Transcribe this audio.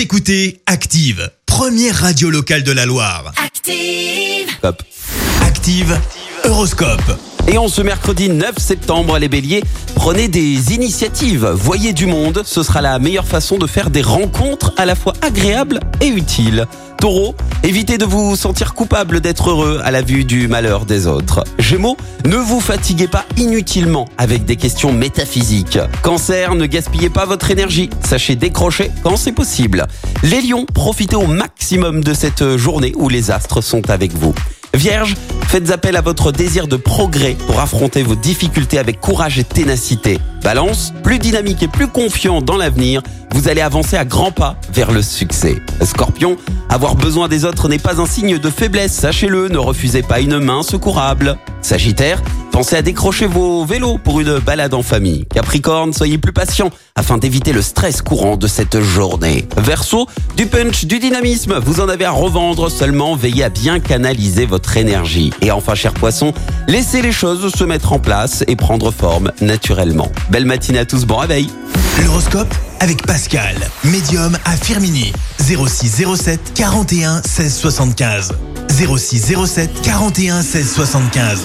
Vous écoutez Active, première radio locale de la Loire. Active. Hop. Active, Horoscope. Et en ce mercredi 9 septembre, les béliers, prenez des initiatives, voyez du monde, ce sera la meilleure façon de faire des rencontres à la fois agréables et utiles. Taureau, évitez de vous sentir coupable d'être heureux à la vue du malheur des autres. Gémeaux, ne vous fatiguez pas inutilement avec des questions métaphysiques. Cancer, ne gaspillez pas votre énergie, sachez décrocher quand c'est possible. Les lions, profitez au maximum de cette journée où les astres sont avec vous. Vierge, faites appel à votre désir de progrès pour affronter vos difficultés avec courage et ténacité. Balance, plus dynamique et plus confiant dans l'avenir, vous allez avancer à grands pas vers le succès. Scorpion, avoir besoin des autres n'est pas un signe de faiblesse, sachez-le, ne refusez pas une main secourable. Sagittaire, pensez à décrocher vos vélos pour une balade en famille. Capricorne, soyez plus patient afin d'éviter le stress courant de cette journée. Verseau, du punch, du dynamisme, vous en avez à revendre, seulement veillez à bien canaliser votre énergie. Et enfin, cher poisson, laissez les choses se mettre en place et prendre forme naturellement. Belle matinée à tous, bon réveil L'horoscope avec Pascal, médium à Firmini. 06 07 41 16 75. 06 07 41 16 75.